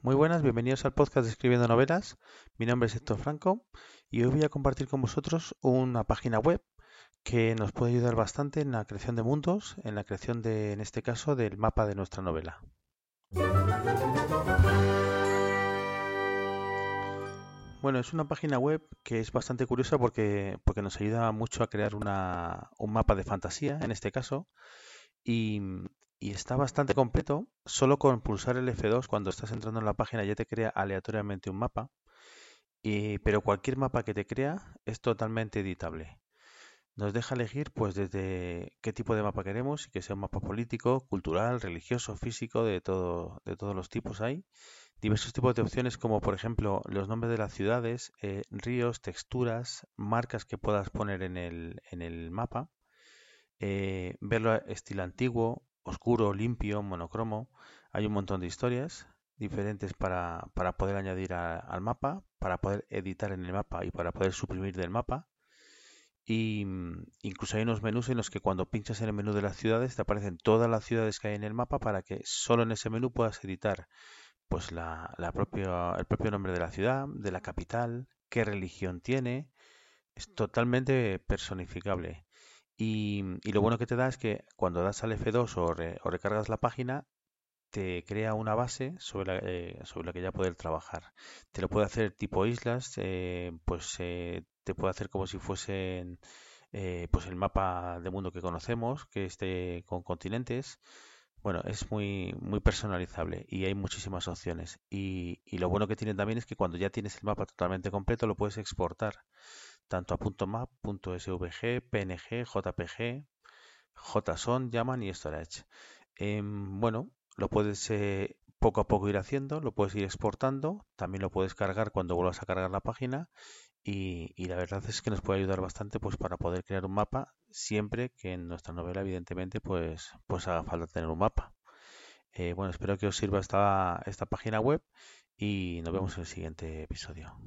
Muy buenas, bienvenidos al podcast de Escribiendo Novelas. Mi nombre es Héctor Franco y hoy voy a compartir con vosotros una página web que nos puede ayudar bastante en la creación de mundos, en la creación de, en este caso, del mapa de nuestra novela. Bueno, es una página web que es bastante curiosa porque, porque nos ayuda mucho a crear un mapa de fantasía, en este caso, y, y está bastante completo. Solo con pulsar el F2 cuando estás entrando en la página ya te crea aleatoriamente un mapa, y, pero cualquier mapa que te crea es totalmente editable. Nos deja elegir pues desde qué tipo de mapa queremos y que sea un mapa político, cultural, religioso, físico, de todo, de todos los tipos hay diversos tipos de opciones como por ejemplo los nombres de las ciudades, eh, ríos, texturas, marcas que puedas poner en el, en el mapa, eh, verlo estilo antiguo, oscuro, limpio, monocromo. Hay un montón de historias diferentes para, para poder añadir al mapa, para poder editar en el mapa y para poder suprimir del mapa. Y mm, incluso hay unos menús en los que cuando pinchas en el menú de las ciudades te aparecen todas las ciudades que hay en el mapa para que solo en ese menú puedas editar pues la, el propio nombre de la ciudad, de la capital, qué religión tiene. Es totalmente personificable. Y, y lo bueno que te da es que cuando das al F2 o, o recargas la página, te crea una base sobre la, eh, sobre la que ya poder trabajar. Te lo puede hacer tipo islas, eh, pues eh, te puede hacer como si fuesen pues el mapa de mundo que conocemos, que esté con continentes. Bueno, es muy, muy personalizable y hay muchísimas opciones. Y, y, lo bueno que tiene también es que cuando ya tienes el mapa totalmente completo lo puedes exportar tanto a .map, .svg, PNG, JPG, JSON, llaman y Storage. Eh, bueno, lo puedes eh, poco a poco ir haciendo, lo puedes ir exportando, también lo puedes cargar cuando vuelvas a cargar la página y, la verdad es que nos puede ayudar bastante pues para poder crear un mapa siempre que en nuestra novela evidentemente pues, pues haga falta tener un mapa. Eh, bueno, espero que os sirva esta, esta página web y nos vemos en el siguiente episodio.